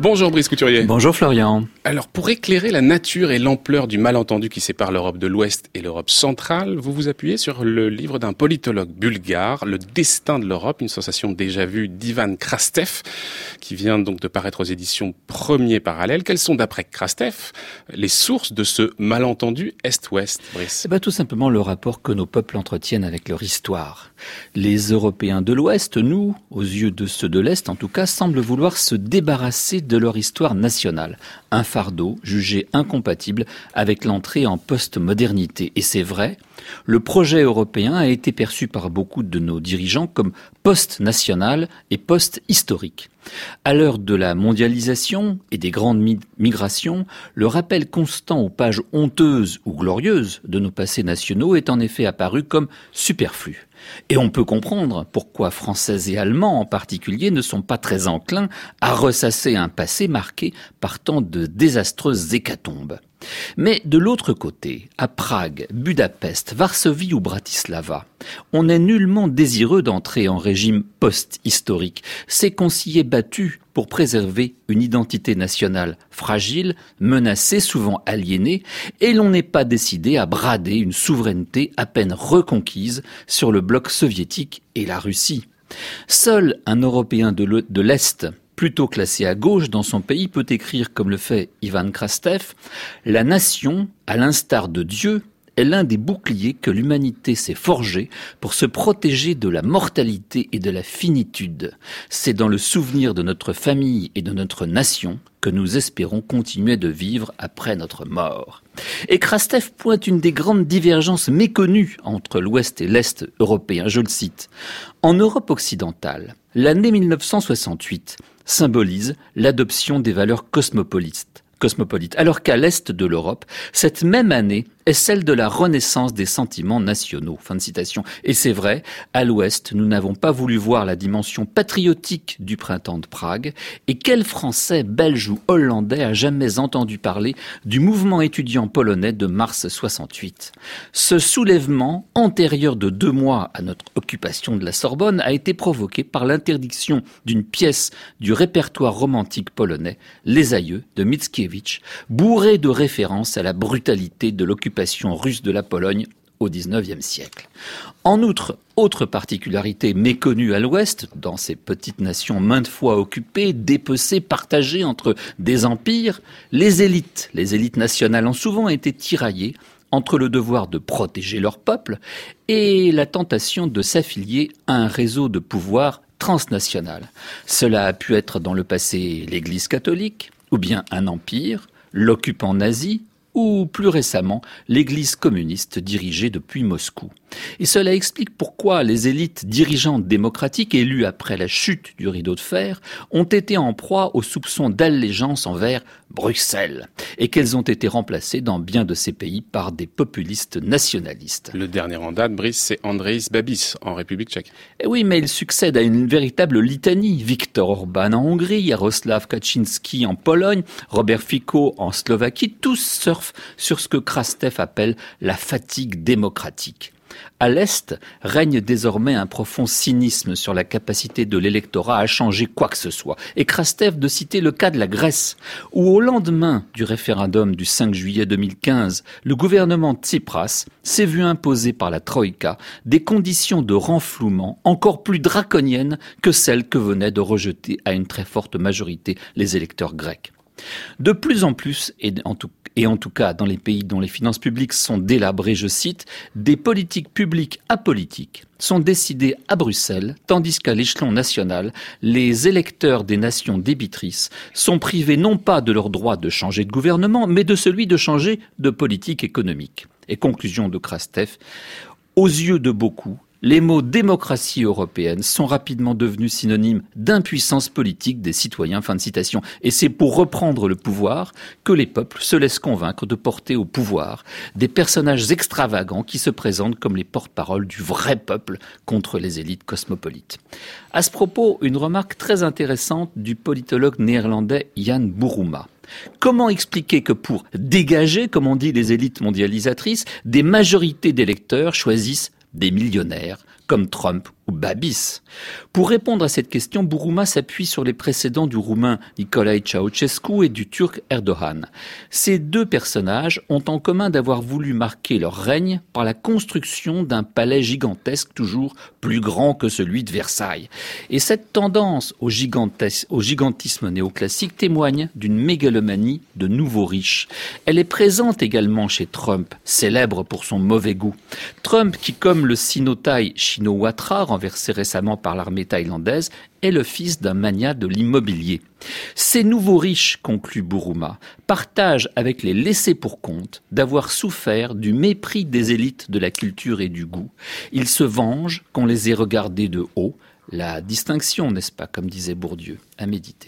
Bonjour Brice Couturier. Bonjour Florian. Alors pour éclairer la nature et l'ampleur du malentendu qui sépare l'Europe de l'Ouest et l'Europe centrale, vous vous appuyez sur le livre d'un politologue bulgare, Le destin de l'Europe, une sensation déjà vue d'Ivan Krastev, qui vient donc de paraître aux éditions Premier Parallèle. Quelles sont d'après Krastev les sources de ce malentendu Est-Ouest, Brice? Eh ben, Tout simplement le rapport que nos peuples entretiennent avec leur histoire. Les Européens de l'Ouest, nous, aux yeux de ceux de l'Est en tout cas, semblent vouloir se débarrasser de leur histoire nationale, un fardeau jugé incompatible avec l'entrée en post-modernité. Et c'est vrai, le projet européen a été perçu par beaucoup de nos dirigeants comme post-national et post-historique. À l'heure de la mondialisation et des grandes migrations, le rappel constant aux pages honteuses ou glorieuses de nos passés nationaux est en effet apparu comme superflu. Et on peut comprendre pourquoi Français et Allemands en particulier ne sont pas très enclins à ressasser un passé marqué par tant de désastreuses hécatombes. Mais de l'autre côté, à Prague, Budapest, Varsovie ou Bratislava, on n'est nullement désireux d'entrer en régime post-historique. C'est qu'on s'y est battu pour préserver une identité nationale fragile, menacée, souvent aliénée, et l'on n'est pas décidé à brader une souveraineté à peine reconquise sur le bloc soviétique et la Russie. Seul un Européen de l'Est plutôt classé à gauche dans son pays, peut écrire, comme le fait Ivan Krastev, La nation, à l'instar de Dieu, est l'un des boucliers que l'humanité s'est forgé pour se protéger de la mortalité et de la finitude. C'est dans le souvenir de notre famille et de notre nation que nous espérons continuer de vivre après notre mort. Et Krastev pointe une des grandes divergences méconnues entre l'Ouest et l'Est européen. Je le cite. En Europe occidentale, l'année 1968 symbolise l'adoption des valeurs cosmopolites. alors qu'à l'est de l'Europe, cette même année est celle de la renaissance des sentiments nationaux. Fin de citation. Et c'est vrai, à l'Ouest, nous n'avons pas voulu voir la dimension patriotique du printemps de Prague. Et quel Français, Belge ou Hollandais a jamais entendu parler du mouvement étudiant polonais de mars 68 Ce soulèvement, antérieur de deux mois à notre occupation de la Sorbonne, a été provoqué par l'interdiction d'une pièce du répertoire romantique polonais, Les Aïeux de Mickiewicz, bourré de références à la brutalité de l'occupation russe de la Pologne au XIXe siècle. En outre, autre particularité méconnue à l'Ouest, dans ces petites nations maintes fois occupées, dépecées, partagées entre des empires, les élites, les élites nationales ont souvent été tiraillées entre le devoir de protéger leur peuple et la tentation de s'affilier à un réseau de pouvoir transnational. Cela a pu être dans le passé l'Église catholique, ou bien un empire, l'occupant nazi, ou plus récemment l'Église communiste dirigée depuis Moscou. Et cela explique pourquoi les élites dirigeantes démocratiques élues après la chute du rideau de fer ont été en proie aux soupçons d'allégeance envers Bruxelles et qu'elles ont été remplacées dans bien de ces pays par des populistes nationalistes. Le dernier en date, Brice, c'est Andréis Babis en République tchèque. Et eh oui, mais il succède à une véritable litanie. Viktor Orban en Hongrie, Jaroslav Kaczynski en Pologne, Robert Fico en Slovaquie, tous surfent sur ce que Krastev appelle la fatigue démocratique. À l'Est règne désormais un profond cynisme sur la capacité de l'électorat à changer quoi que ce soit. Et Krastev de citer le cas de la Grèce, où au lendemain du référendum du 5 juillet 2015, le gouvernement Tsipras s'est vu imposer par la Troïka des conditions de renflouement encore plus draconiennes que celles que venaient de rejeter à une très forte majorité les électeurs grecs. De plus en plus, et en tout, cas dans les pays dont les finances publiques sont délabrées, je cite, des politiques publiques apolitiques sont décidées à Bruxelles, tandis qu'à l'échelon national, les électeurs des nations débitrices sont privés non pas de leur droit de changer de gouvernement, mais de celui de changer de politique économique. Et conclusion de Krastev, aux yeux de beaucoup, les mots démocratie européenne sont rapidement devenus synonymes d'impuissance politique des citoyens. Fin de citation. Et c'est pour reprendre le pouvoir que les peuples se laissent convaincre de porter au pouvoir des personnages extravagants qui se présentent comme les porte-paroles du vrai peuple contre les élites cosmopolites. À ce propos, une remarque très intéressante du politologue néerlandais Jan Bouruma. Comment expliquer que pour dégager, comme on dit les élites mondialisatrices, des majorités d'électeurs choisissent des millionnaires comme Trump ou Babis Pour répondre à cette question, Bourouma s'appuie sur les précédents du roumain Nicolae Ceausescu et du turc Erdogan. Ces deux personnages ont en commun d'avoir voulu marquer leur règne par la construction d'un palais gigantesque toujours plus grand que celui de Versailles. Et cette tendance au, au gigantisme néoclassique témoigne d'une mégalomanie de nouveaux riches. Elle est présente également chez Trump, célèbre pour son mauvais goût. Trump, qui comme le Shinawatra, renversé récemment par l'armée thaïlandaise, est le fils d'un magnat de l'immobilier. Ces nouveaux riches, conclut Buruma, partagent avec les laissés pour compte d'avoir souffert du mépris des élites de la culture et du goût. Ils se vengent qu'on les ait regardés de haut. La distinction, n'est-ce pas, comme disait Bourdieu, à méditer.